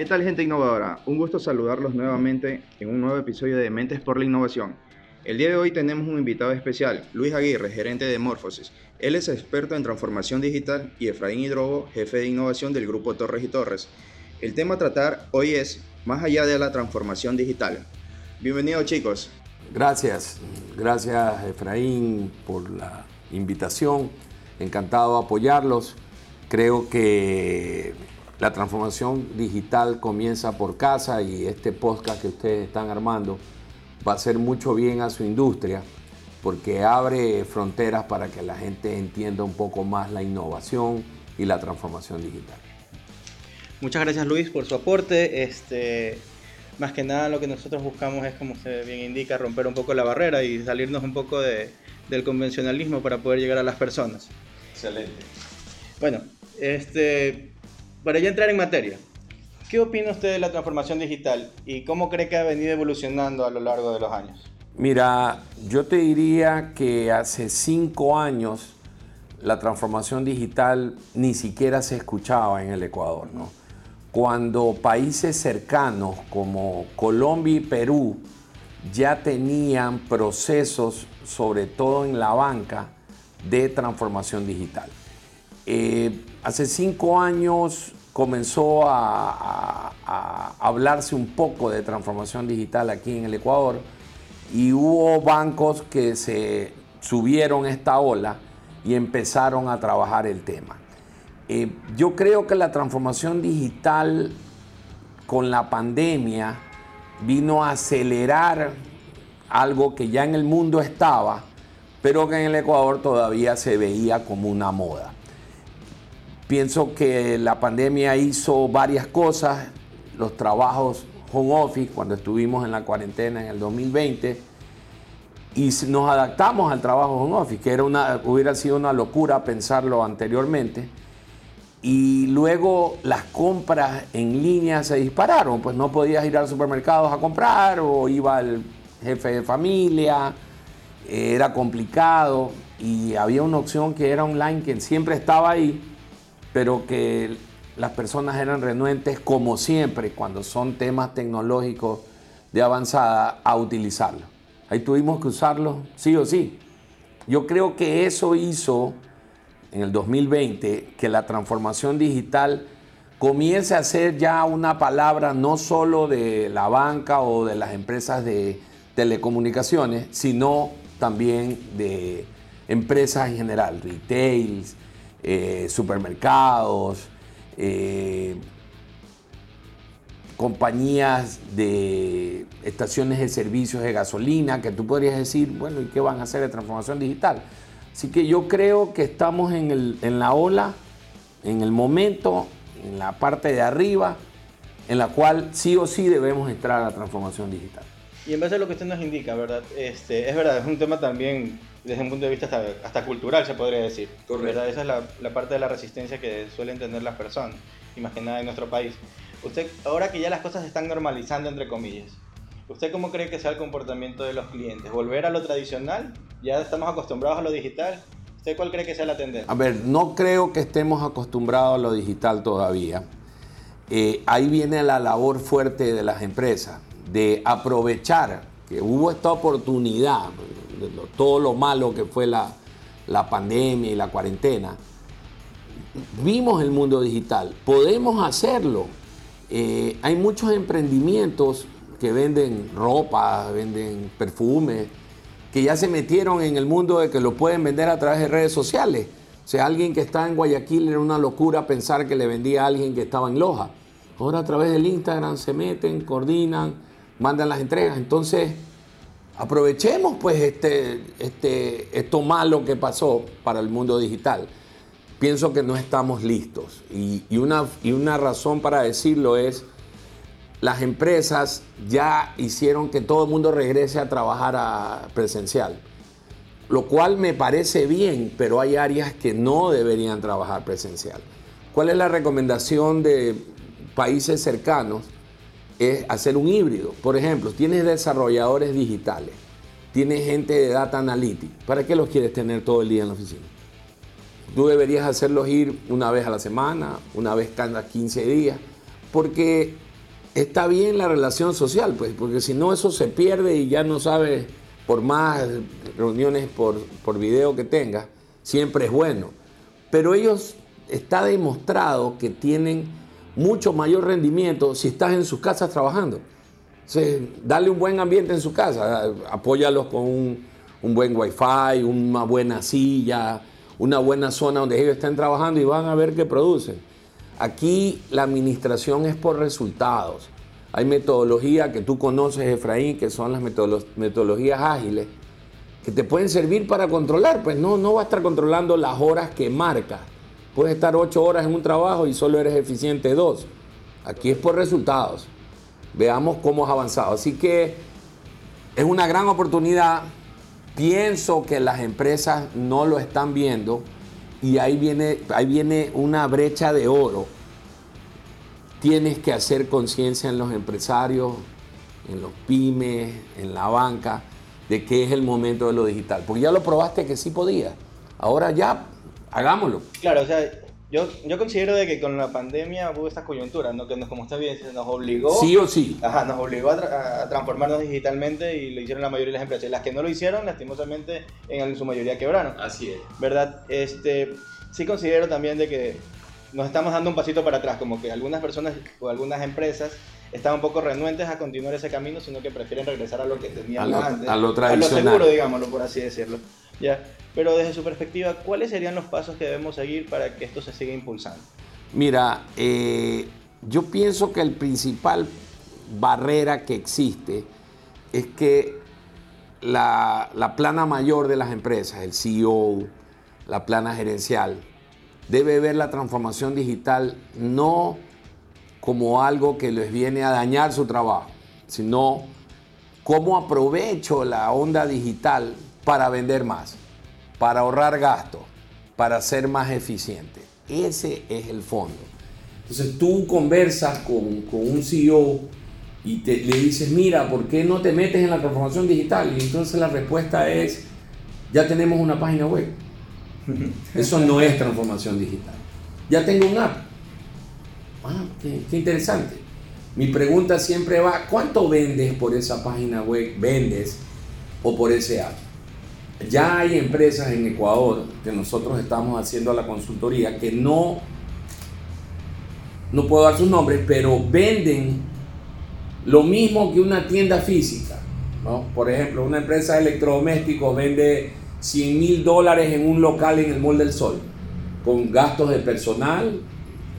¿Qué tal gente innovadora? Un gusto saludarlos nuevamente en un nuevo episodio de Mentes por la Innovación. El día de hoy tenemos un invitado especial, Luis Aguirre, gerente de Morphosis. Él es experto en transformación digital y Efraín Hidrobo, jefe de innovación del grupo Torres y Torres. El tema a tratar hoy es más allá de la transformación digital. Bienvenidos chicos. Gracias, gracias Efraín por la invitación. Encantado de apoyarlos. Creo que la transformación digital comienza por casa y este podcast que ustedes están armando va a hacer mucho bien a su industria porque abre fronteras para que la gente entienda un poco más la innovación y la transformación digital. Muchas gracias Luis por su aporte. Este, más que nada lo que nosotros buscamos es, como se bien indica, romper un poco la barrera y salirnos un poco de, del convencionalismo para poder llegar a las personas. Excelente. Bueno, este, para ya entrar en materia, ¿qué opina usted de la transformación digital y cómo cree que ha venido evolucionando a lo largo de los años? Mira, yo te diría que hace cinco años la transformación digital ni siquiera se escuchaba en el Ecuador, ¿no? Cuando países cercanos como Colombia y Perú ya tenían procesos, sobre todo en la banca, de transformación digital. Eh, hace cinco años comenzó a, hablarse un poco de transformación digital aquí en el Ecuador y hubo bancos que se subieron esta ola y empezaron a trabajar el tema. Eh, yo creo que la transformación digital con la pandemia vino a acelerar algo que ya en el mundo estaba, pero que en el Ecuador todavía se veía como una moda. Pienso que la pandemia hizo varias cosas, los trabajos home office cuando estuvimos en la cuarentena en el 2020 y nos adaptamos al trabajo home office, que era una, hubiera sido una locura pensarlo anteriormente. Y luego las compras en línea se dispararon, pues no podías ir al supermercado a comprar o iba el jefe de familia, era complicado y había una opción que era online que siempre estaba ahí pero que las personas eran renuentes, como siempre, cuando son temas tecnológicos de avanzada, a utilizarlo. Ahí tuvimos que usarlo sí o sí. Yo creo que eso hizo en el 2020 que la transformación digital comience a ser ya una palabra no solo de la banca o de las empresas de telecomunicaciones, sino también de empresas en general, retails, eh, supermercados, eh, compañías de estaciones de servicios de gasolina, que tú podrías decir, bueno, ¿y qué van a hacer de transformación digital? Así que yo creo que estamos en, el, en la ola, en el momento, en la parte de arriba, en la cual sí o sí debemos entrar a la transformación digital. Y en base a lo que usted nos indica, ¿verdad? Este, es verdad, es un tema también desde un punto de vista hasta, cultural, se podría decir. ¿verdad? Esa es la, la, parte de la resistencia que suelen tener las personas, imaginada en nuestro país. Usted, ahora que ya las cosas se están normalizando, entre comillas, ¿usted cómo cree que sea el comportamiento de los clientes? ¿Volver a lo tradicional? ¿Ya estamos acostumbrados a lo digital? ¿Usted cuál cree que sea la tendencia? A ver, no creo que estemos acostumbrados a lo digital todavía. Eh, ahí viene la labor fuerte de las empresas, de aprovechar que hubo esta oportunidad, todo lo malo que fue la, pandemia y la cuarentena, vimos el mundo digital, podemos hacerlo. Eh, hay muchos emprendimientos que venden ropa, venden perfumes, que ya se metieron en el mundo de que lo pueden vender a través de redes sociales. O sea, alguien que está en Guayaquil era una locura pensar que le vendía a alguien que estaba en Loja. Ahora a través del Instagram se meten, coordinan, mandan las entregas. Entonces, aprovechemos pues este, este, esto malo que pasó para el mundo digital. Pienso que no estamos listos y, una, y una razón para decirlo es, las empresas ya hicieron que todo el mundo regrese a trabajar presencial, lo cual me parece bien, pero hay áreas que no deberían trabajar presencial. ¿Cuál es la recomendación de países cercanos? Es hacer un híbrido. Por ejemplo, tienes desarrolladores digitales, tienes gente de data analytics. ¿Para qué los quieres tener todo el día en la oficina? Tú deberías hacerlos ir una vez a la semana, una vez cada 15 días, porque está bien la relación social, pues, porque si no eso se pierde y ya no sabes, por más reuniones por, por video que tengas, siempre es bueno. Pero ellos está demostrado que tienen mucho mayor rendimiento si estás en sus casas trabajando. dale un buen ambiente en su casa, apóyalos con un, un buen wifi, una buena silla, una buena zona donde ellos estén trabajando y van a ver qué producen. Aquí la administración es por resultados. Hay metodología que tú conoces, Efraín, que son las metodologías ágiles, que te pueden servir para controlar. Pues no, no va a estar controlando las horas que marca. Puedes estar ocho horas en un trabajo y solo eres eficiente dos. Aquí es por resultados. Veamos cómo has avanzado. Así que es una gran oportunidad. Pienso que las empresas no lo están viendo y ahí viene, ahí viene una brecha de oro. Tienes que hacer conciencia en los empresarios, en los pymes, en la banca, de que es el momento de lo digital. Porque ya lo probaste que sí podía. Ahora ya hagámoslo. Claro, o sea, yo, yo considero de que con la pandemia hubo esta coyuntura, ¿no? que nos, como está bien, nos obligó... Sí o sí. Ajá, nos obligó a, transformarnos digitalmente y lo hicieron la mayoría de las empresas. Las que no lo hicieron, lastimosamente, en su mayoría quebraron. Así es. ¿Verdad? Este, sí considero también de que nos estamos dando un pasito para atrás, como que algunas personas o algunas empresas están un poco renuentes a continuar ese camino, sino que prefieren regresar a lo que tenían antes. A lo tradicional. A lo seguro, digámoslo, por así decirlo. ¿Ya? Pero desde su perspectiva, ¿cuáles serían los pasos que debemos seguir para que esto se siga impulsando? Mira, eh, yo pienso que el principal barrera que existe es que la, la, plana mayor de las empresas, el CEO, la plana gerencial, debe ver la transformación digital no como algo que les viene a dañar su trabajo, sino cómo aprovecho la onda digital para vender más para ahorrar gastos, para ser más eficiente. Ese es el fondo. Entonces tú conversas con, un CEO y te, le dices, mira, ¿por qué no te metes en la transformación digital? Y entonces la respuesta es, ya tenemos una página web. Eso no es transformación digital. Ya tengo un app. Ah, qué interesante. Mi pregunta siempre va, ¿cuánto vendes por esa página web? ¿Vendes o por ese app? Ya hay empresas en Ecuador que nosotros estamos haciendo la consultoría que no, no puedo dar sus nombres, pero venden lo mismo que una tienda física. Por ejemplo, una empresa de electrodomésticos vende 100 mil dólares en un local en el Mall del Sol, con gastos de personal,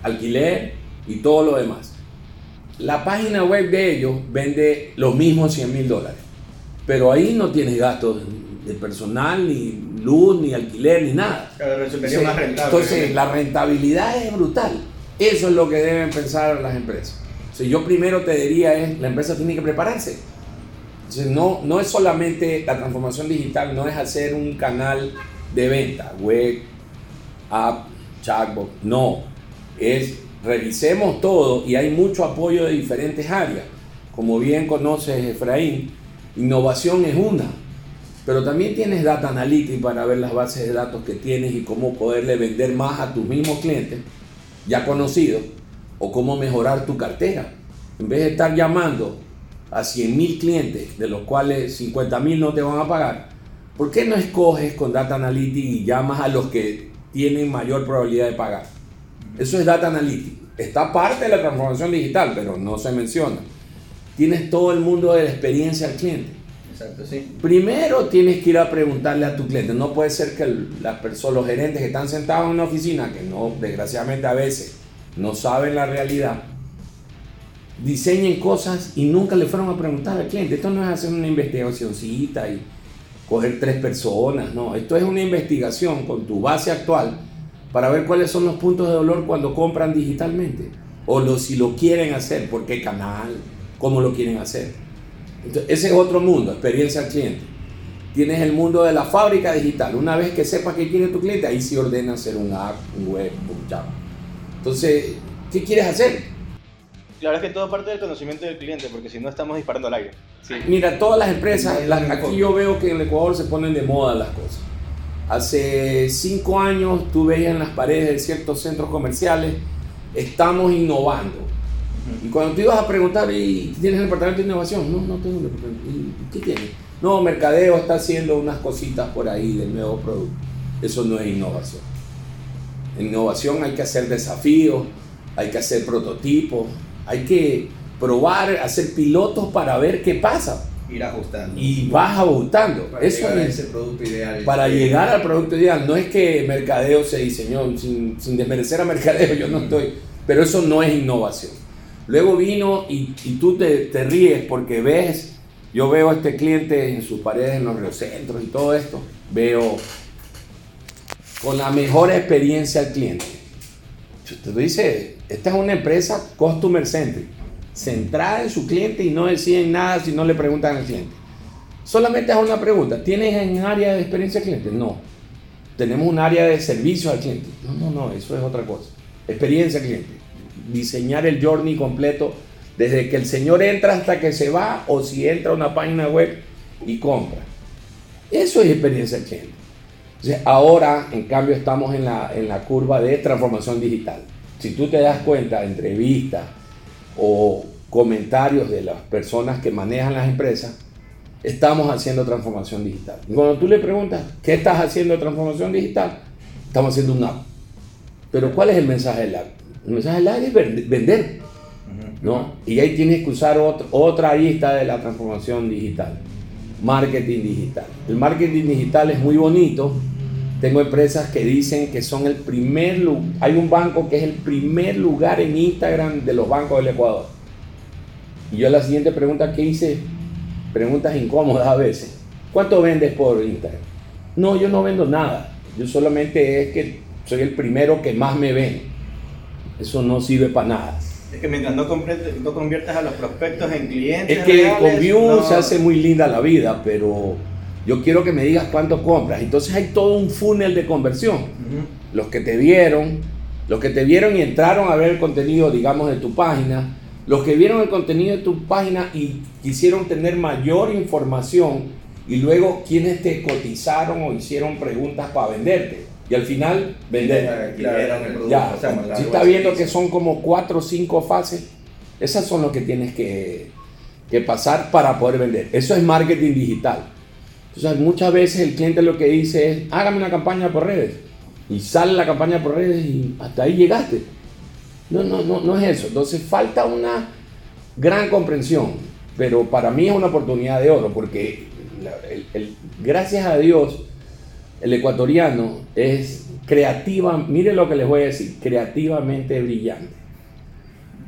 alquiler y todo lo demás. La página web de ellos vende los mismos 100 mil dólares, pero ahí no tienes gastos de personal, ni luz, ni alquiler, ni nada. Entonces, la rentabilidad es brutal. Eso es lo que deben pensar las empresas. Si yo primero te diría es, la empresa tiene que prepararse. Entonces, no, no es solamente la transformación digital, no es hacer un canal de venta, web, app, chatbot, no. Es revisemos todo y hay mucho apoyo de diferentes áreas. Como bien conoces, Efraín, innovación es una pero también tienes Data Analytics para ver las bases de datos que tienes y cómo poderle vender más a tus mismos clientes ya conocidos o cómo mejorar tu cartera. En vez de estar llamando a 100 mil clientes, de los cuales 50 mil no te van a pagar, ¿por qué no escoges con Data Analytics y llamas a los que tienen mayor probabilidad de pagar? Eso es Data Analytics. Está parte de la transformación digital, pero no se menciona. Tienes todo el mundo de la experiencia al cliente Primero tienes que ir a preguntarle a tu cliente. No puede ser que las personas, los gerentes que están sentados en una oficina, que no, desgraciadamente a veces no saben la realidad, diseñen cosas y nunca le fueron a preguntar al cliente. Esto no es hacer una investigacióncita y coger tres personas, no. Esto es una investigación con tu base actual para ver cuáles son los puntos de dolor cuando compran digitalmente. O lo, si lo quieren hacer, por qué canal, cómo lo quieren hacer ese es otro mundo, experiencia al cliente. Tienes el mundo de la fábrica digital. Una vez que sepas qué quiere tu cliente, ahí sí ordena hacer un app, un web, un chat. Entonces, ¿qué quieres hacer? Claro, es que todo parte del conocimiento del cliente, porque si no estamos disparando al aire. Mira, todas las empresas, aquí yo veo que en el Ecuador se ponen de moda las cosas. Hace cinco años tú veías en las paredes de ciertos centros comerciales, estamos innovando Y cuando tú ibas a preguntar, ¿y tienes el departamento de innovación? No, no tengo el departamento. ¿Y qué tienes? No, Mercadeo está haciendo unas cositas por ahí del nuevo producto. Eso no es innovación. En innovación hay que hacer desafíos, hay que hacer prototipos, hay que probar, hacer pilotos para ver qué pasa. Ir ajustando. Y vas ajustando. Para Eso llegar a es ese producto ideal. para llegar al producto ideal. No es que Mercadeo se diseñó, sin, sin desmerecer a Mercadeo, yo no estoy, pero eso no es innovación. Luego vino y, tú te, ríes porque ves, yo veo a este cliente en sus paredes, en los reocentros y todo esto, veo con la mejor experiencia al cliente. Te dice, esta es una empresa customer centric, centrada en su cliente y no deciden nada si no le preguntan al cliente. Solamente es una pregunta, ¿tienes un área de experiencia al cliente? No. Tenemos un área de servicio al cliente. No, no, no, eso es otra cosa. Experiencia al cliente. Diseñar el journey completo desde que el señor entra hasta que se va o si entra a una página web y compra. Eso es experiencia cliente. Entonces, ahora, en cambio, estamos en la, en la curva de transformación digital. Si tú te das cuenta, entrevistas o comentarios de las personas que manejan las empresas, estamos haciendo transformación digital. Y cuando tú le preguntas, ¿qué estás haciendo de transformación digital? Estamos haciendo un app. Pero ¿cuál es el mensaje del app? El mensaje del app es vender, ¿no? Y ahí tienes que usar otro- otra lista de la transformación digital. Marketing digital. El marketing digital es muy bonito. Tengo empresas que dicen que son el primer lugar. Hay un banco que es el primer lugar en Instagram de los bancos del Ecuador. Y yo la siguiente pregunta que hice, preguntas incómodas a veces. ¿Cuánto vendes por Instagram? No, yo no vendo nada. Yo solamente es que soy el primero que más me ven. Eso no sirve para nada. Es que mientras no, no conviertas a los prospectos en clientes. Es que reales, con View no- se hace muy linda la vida, pero yo quiero que me digas cuánto compras. Entonces hay todo un funnel de conversión. Los que te vieron, los que te vieron y entraron a ver el contenido, digamos, de tu página, los que vieron el contenido de tu página y quisieron tener mayor información y luego quienes te cotizaron o hicieron preguntas para venderte. Y al final, vender. Ya, o sea, más si está viendo que son como cuatro o cinco fases, esas son las que tienes que, que pasar para poder vender. Eso es marketing digital. Entonces, muchas veces el cliente lo que dice es, hágame una campaña por redes. Y sale la campaña por redes y hasta ahí llegaste. No, no, no, no es eso. Entonces, falta una gran comprensión. Pero para mí es una oportunidad de oro porque la- el- el- gracias a Dios el ecuatoriano es creativa, mire lo que les voy a decir, creativamente brillante.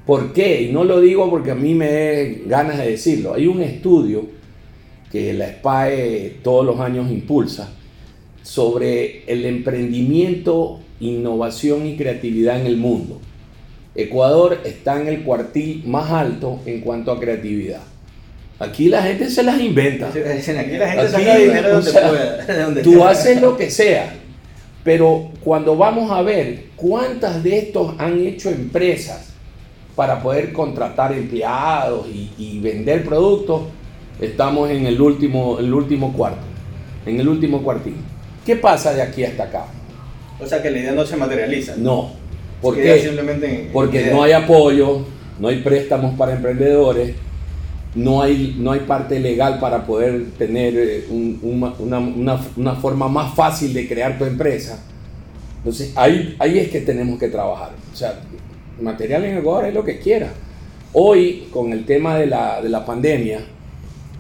¿Por qué? Y no lo digo porque a mí me dé ganas de decirlo. Hay un estudio que la SPAE todos los años impulsa sobre el emprendimiento, innovación y creatividad en el mundo. Ecuador está en el cuartil más alto en cuanto a creatividad. Aquí la gente se las inventa. Aquí la gente Aquí, saca dinero donde sea, pueda. de donde Tú haces lo que sea, pero cuando vamos a ver cuántas de estos han hecho empresas para poder contratar empleados y, y vender productos, estamos en el último, el último cuarto, en el último cuartil. ¿Qué pasa de aquí hasta acá? O sea que la idea no se materializa. No. ¿Por qué? simplemente en- en Porque idea. no hay apoyo, no hay préstamos para emprendedores, no hay, no hay parte legal para poder tener eh, un- una, una- una- una forma más fácil de crear tu empresa. Entonces ahí, ahí es que tenemos que trabajar. O sea, material en Ecuador es lo que quiera. Hoy, con el tema de la, de la pandemia,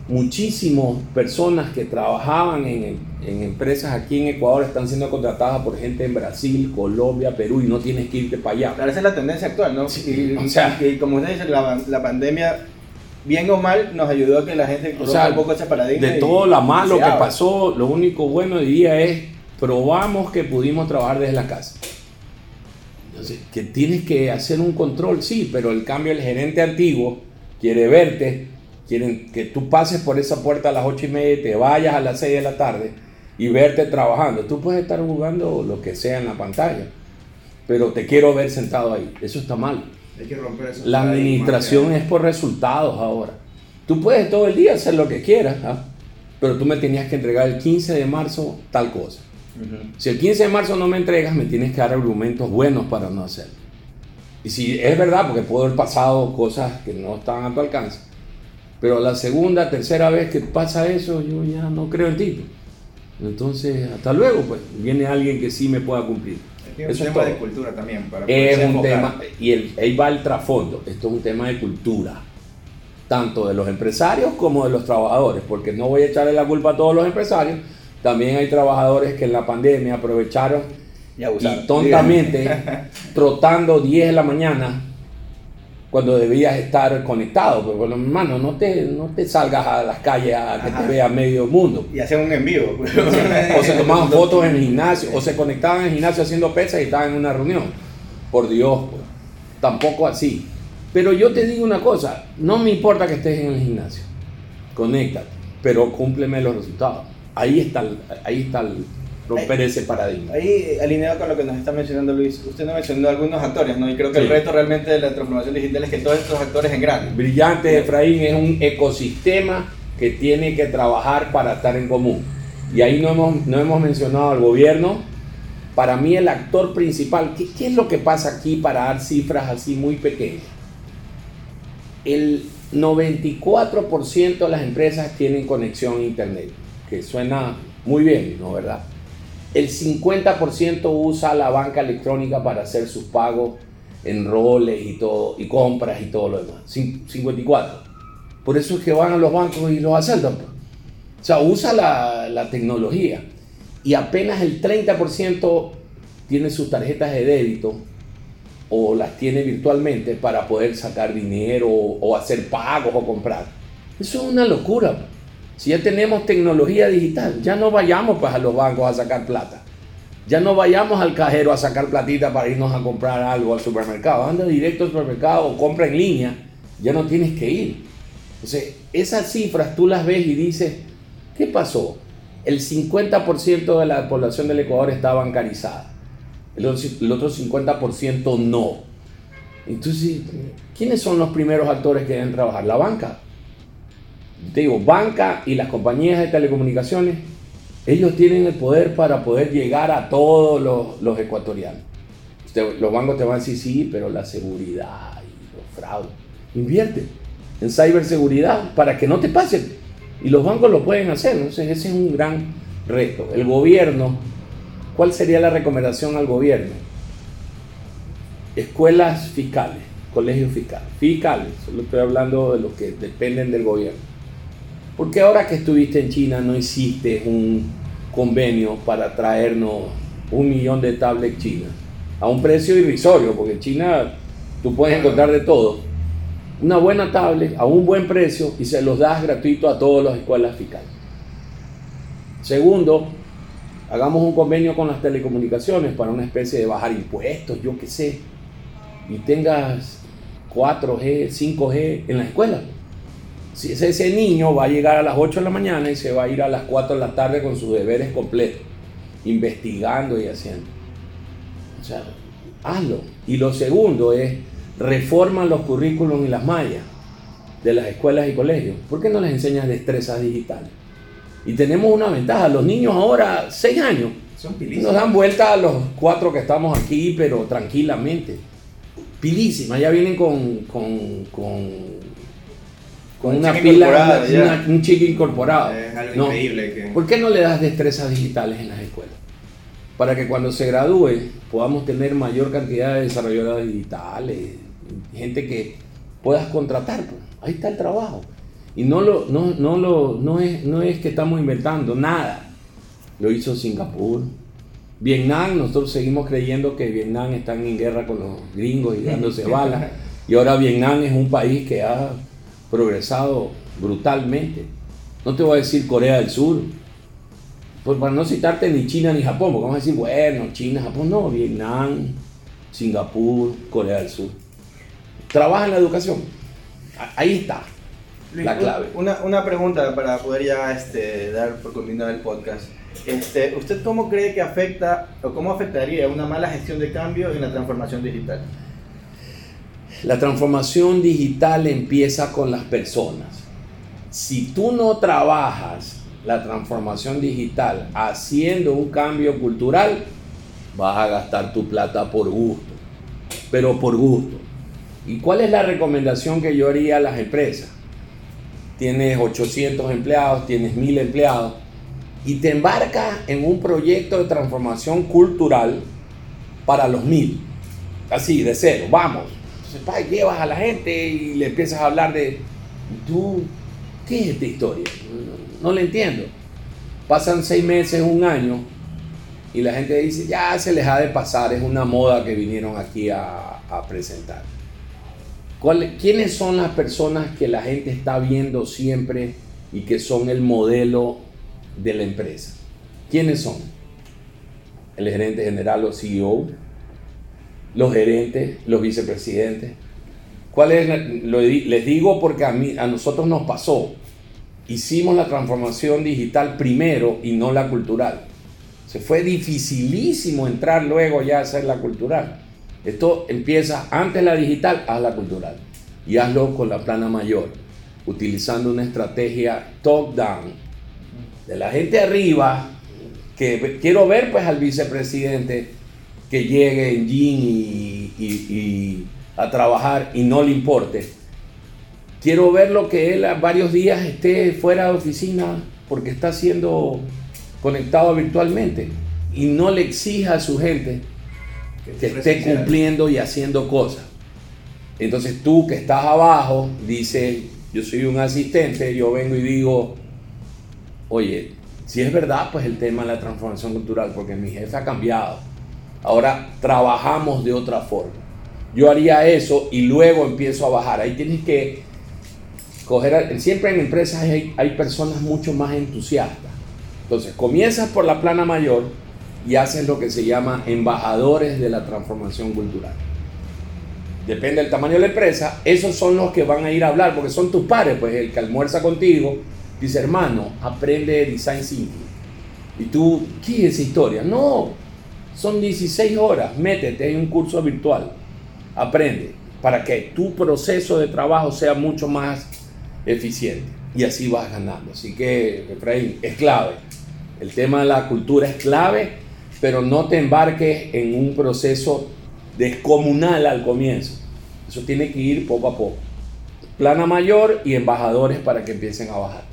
muchísimas personas que trabajaban en, en empresas aquí en Ecuador están siendo contratadas por gente en Brasil, Colombia, Perú y no tienes que irte para allá. Claro, esa es la tendencia actual, ¿no? Sí, y, o sea- y como usted dice, la, la pandemia, bien o mal, nos ayudó a que la gente O sea, un poco ese paradigma. de todo lo malo que pasó, lo único bueno diría es probamos que pudimos trabajar desde la casa. Entonces, que tienes que hacer un control, sí, pero el cambio el gerente antiguo quiere verte, quieren que tú pases por esa puerta a las ocho y media y te vayas a las 6 de la tarde y verte trabajando. Tú puedes estar jugando lo que sea en la pantalla, pero te quiero ver sentado ahí. Eso está mal. Hay que romper La administración es por resultados ahora. Tú puedes todo el día hacer lo que quieras, ¿ah? pero tú me tenías que entregar el 15 de marzo tal cosa. Ujú. Si el 15 de marzo no me entregas, me tienes que dar argumentos buenos para no hacerlo. Y si es verdad, porque puedo haber pasado cosas que no estaban a tu alcance. Pero la segunda, tercera vez que pasa eso, yo ya no creo en ti. Entonces, hasta luego, pues. Viene alguien que sí me pueda cumplir. Es un tema de cultura también. Para es un tema, y el, ahí va el trasfondo. Esto es un tema de cultura. Tanto de los empresarios como de los trabajadores. Porque no voy a echarle la culpa a todos los empresarios. También hay trabajadores que en la pandemia aprovecharon y, y tontamente, trotando 10 de la mañana, cuando debías estar conectado. Pero bueno, hermano, no te, no te salgas a las calles a que te vea medio mundo. Y hacían un envío. o se tomaban fotos en el gimnasio, o se conectaban en el gimnasio haciendo pesas y estaban en una reunión. Por Dios, pues. tampoco así. Pero yo te digo una cosa, no me importa que estés en el gimnasio, conéctate, pero cúmpleme los resultados. Ahí está, ahí está el, romper ese paradigma. Ahí, alineado con lo que nos está mencionando Luis, usted nos mencionó algunos actores, ¿no? Y creo que el reto realmente de la transformación digital es que todos estos actores engranen. Brillante, Efraín, es un ecosistema que tiene que trabajar para estar en común. Y ahí no hemos, no hemos mencionado al gobierno. Para mí el actor principal, ¿qué, ¿qué es lo que pasa aquí para dar cifras así muy pequeñas? El 94% de las empresas tienen conexión a Internet, que suena muy bien, ¿no? ¿Verdad? El 50% usa la banca electrónica para hacer sus pagos en roles y todo, y compras y todo lo demás. 54. Por eso es que van a los bancos y los asaltan. Pues. O sea, usa la, tecnología. Y apenas el 30% tiene sus tarjetas de débito o las tiene virtualmente para poder sacar dinero o, o hacer pagos o comprar. Eso es una locura. Si ya tenemos tecnología digital, ya no vayamos pues a los bancos a sacar plata. Ya no vayamos al cajero a sacar platita para irnos a comprar algo al supermercado. Anda directo al supermercado o compra en línea. Ya no tienes que ir. Entonces, esas cifras tú las ves y dices, ¿qué pasó? El 50% de la población del Ecuador está bancarizada. El otro 50% no. Entonces, ¿quiénes son los primeros actores que deben trabajar? La banca digo, banca y las compañías de telecomunicaciones, ellos tienen el poder para poder llegar a todos los, ecuatorianos. los bancos te van a decir, sí, pero la seguridad y los fraudes. Invierte en ciberseguridad para que no te pasen. Y los bancos lo pueden hacer. Entonces, ese es un gran reto. El gobierno, ¿cuál sería la recomendación al gobierno? Escuelas fiscales, colegios fiscales. Fiscales, solo estoy hablando de los que dependen del gobierno porque ahora que estuviste en China no hiciste un convenio para traernos un millón de tablets chinas a un precio irrisorio, porque en China tú puedes encontrar de todo. Una buena tablet a un buen precio y se los das gratuito a todas las escuelas fiscales. Segundo, hagamos un convenio con las telecomunicaciones para una especie de bajar impuestos, yo qué sé, y tengas 4G, 5G en la escuela. Si ese, niño va a llegar a las 8 de la mañana y se va a ir a las 4 de la tarde con sus deberes completos, investigando y haciendo. O sea, hazlo. Y lo segundo es, reforma los currículums y las mallas de las escuelas y colegios. ¿Por qué no les enseñas destrezas digitales? Y tenemos una ventaja, los niños ahora, 6 años, Son nos dan vuelta a los cuatro que estamos aquí, pero tranquilamente. Pilísimas, ya vienen con, con, con con una pila, un chico incorporado. Es algo increíble. ¿Por qué no le das destrezas digitales en las escuelas? Para que cuando se gradúe podamos tener mayor cantidad de desarrolladores digitales, gente que puedas contratar. Pues. Ahí está el trabajo. Y no, lo, no, no, lo, no, es, no es que estamos inventando nada. Lo hizo Singapur. Vietnam, nosotros seguimos creyendo que Vietnam está en guerra con los gringos y dándose balas. Y ahora Vietnam es un país que ha progresado brutalmente. No te voy a decir Corea del Sur, pues para no citarte ni China ni Japón, porque vamos a decir, bueno, China, Japón, no, Vietnam, Singapur, Corea del Sur. Trabaja en la educación. Ahí está la clave. Una, una, pregunta para poder ya este, dar por culminado el podcast. Este, ¿Usted cómo cree que afecta o cómo afectaría una mala gestión de cambio en la transformación digital? La transformación digital empieza con las personas. Si tú no trabajas la transformación digital haciendo un cambio cultural, vas a gastar tu plata por gusto. pero por gusto. ¿Y cuál es la recomendación que yo haría a las empresas? Tienes 800 empleados, tienes 1000 empleados y te embarcas en un proyecto de transformación cultural para los 1000. Así, de cero, vamos. Entonces, llevas a la gente y le empiezas a hablar de, tú, ¿qué es esta historia? No, no le entiendo. Pasan seis meses, un año, y la gente dice, ya se les ha de pasar, es una moda que vinieron aquí a, presentar. ¿Quiénes son las personas que la gente está viendo siempre y que son el modelo de la empresa? ¿Quiénes son? El gerente general o CEO, los gerentes, los vicepresidentes. ¿Cuál es? les digo porque a, mí, a nosotros nos pasó. Hicimos la transformación digital primero y no la cultural. Se fue dificilísimo entrar luego ya a hacer la cultural. Esto empieza antes la digital, haz la cultural. Y hazlo con la plana mayor, utilizando una estrategia top-down. De la gente arriba, que quiero ver pues al vicepresidente que llegue en jean y, a trabajar y no le importe. Quiero ver lo que él varios días esté fuera de oficina porque está haciendo conectado virtualmente y no le exija a su gente que esté cumpliendo y haciendo cosas. Entonces tú que estás abajo, dice, yo soy un asistente, yo vengo y digo, oye, si es verdad, pues el tema de la transformación cultural, porque mi jefe ha cambiado. Ahora trabajamos de otra forma. Yo haría eso y luego empiezo a bajar. Ahí tienes que coger, siempre en empresas hay, hay personas mucho más entusiastas entonces, comienzas por la plana mayor y haces lo que se llama embajadores de la transformación cultural. Depende del tamaño de la empresa, esos son los que van a ir a hablar, porque son tus pares, pues el que almuerza contigo dice, hermano, aprende design thinking. Y tú, ¿qué es esa historia? No, son 16 horas, métete en un curso virtual, aprende, para que tu proceso de trabajo sea mucho más eficiente. Y así vas ganando. Así que, Efraín, es clave. El tema de la cultura es clave, pero no te embarques en un proceso descomunal al comienzo. Eso tiene que ir poco a poco. Plana mayor y embajadores para que empiecen a bajar.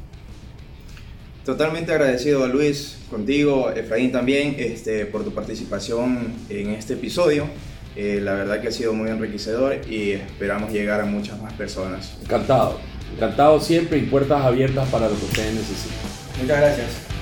Totalmente agradecido a Luis, contigo, Efraín también, este, por tu participación en este episodio. Eh, la verdad que ha sido muy enriquecedor y esperamos llegar a muchas más personas. Encantado, encantado siempre y puertas abiertas para lo que ustedes necesiten. Muchas gracias.